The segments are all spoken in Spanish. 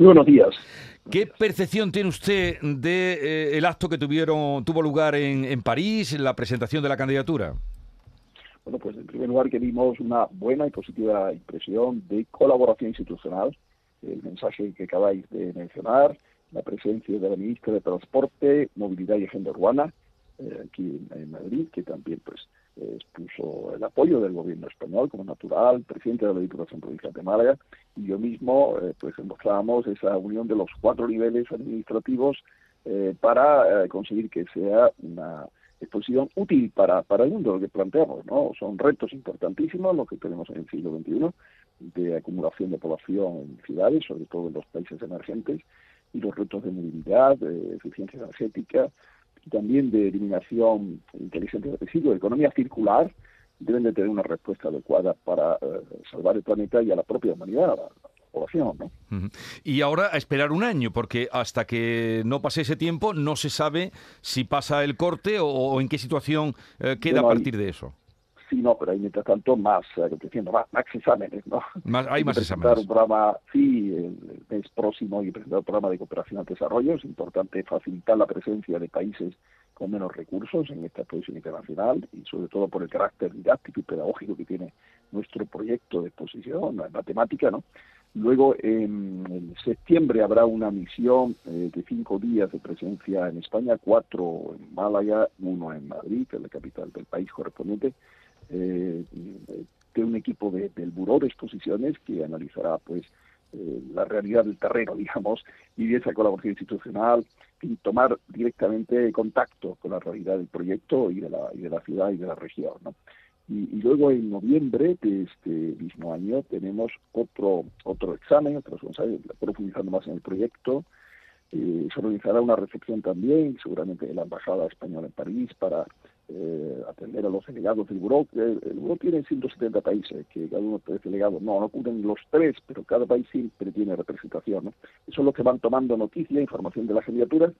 Muy buenos días. ¿Qué percepción tiene usted del de, eh, acto que tuvieron, tuvo lugar en, en París, la presentación de la candidatura? Bueno, pues en primer lugar que vimos una buena y positiva impresión de colaboración institucional, el mensaje que acabáis de mencionar, la presencia de la ministra de Transporte, Movilidad y Agenda Urbana, eh, aquí en, Madrid, que también pues expuso el apoyo del gobierno español como natural, presidente de la Diputación Provincial de Málaga, y yo mismo eh, pues mostrábamos esa unión de los cuatro niveles administrativos eh, para conseguir que sea una exposición útil para, para el mundo, lo que planteamos, ¿no? Son retos importantísimos los que tenemos en el siglo XXI, de acumulación de población en ciudades, sobre todo en los países emergentes, y los retos de movilidad, de eficiencia energética, y también de eliminación inteligente de residuos, economía circular, deben de tener una respuesta adecuada para eh, salvar el planeta y a la propia humanidad, población. ¿no? Y ahora a esperar un año, porque hasta que no pase ese tiempo no se sabe si pasa el corte o, en qué situación eh, queda a partir de eso. Sí, no, pero hay mientras tanto más, eh, más, más exámenes, ¿no? Más, hay más exámenes. un programa, sí, el mes próximo y presentar un programa de cooperación al desarrollo. Es importante facilitar la presencia de países con menos recursos en esta exposición internacional y sobre todo por el carácter didáctico y pedagógico que tiene nuestro proyecto de exposición, la matemática, ¿no? Luego, en, septiembre habrá una misión eh, de cinco días de presencia en España, cuatro en Málaga, uno en Madrid, que es la capital del país correspondiente, eh, de un equipo del Buró de Exposiciones que analizará pues eh, la realidad del terreno, digamos, y esa colaboración institucional y tomar directamente contacto con la realidad del proyecto y de la, y de la ciudad y de la región. ¿no? Y, luego en noviembre de este mismo año tenemos otro otro examen, otro, profundizando más en el proyecto. Eh, se organizará una recepción también, seguramente en la Embajada Española en París, para eh, atender a los delegados del Buró. El, el Buró tiene 170 países, que cada uno de delegados, no, no cubren los tres, pero cada país siempre tiene representación. ¿no? Eso son los que van tomando noticia, información de las candidaturas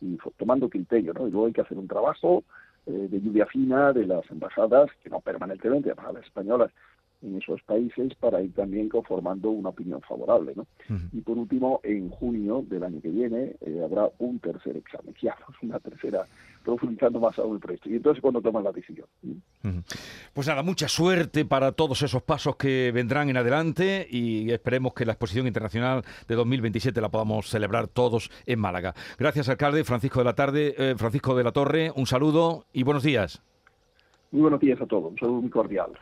y tomando criterio, ¿no? Y luego hay que hacer un trabajo eh, de lluvia fina de las embajadas, que no permanentemente, embajadas españolas en esos países, para ir también conformando una opinión favorable. ¿no? Y por último, en junio del año que viene eh, habrá un tercer examen, ya, una tercera profundizando más aún el proyecto. Y entonces cuando toman la decisión. Pues nada, mucha suerte para todos esos pasos que vendrán en adelante y esperemos que la exposición internacional de 2027 la podamos celebrar todos en Málaga. Gracias, alcalde Francisco de la Tarde, eh, Francisco de la Torre, un saludo y buenos días. Muy buenos días a todos, un saludo muy cordial.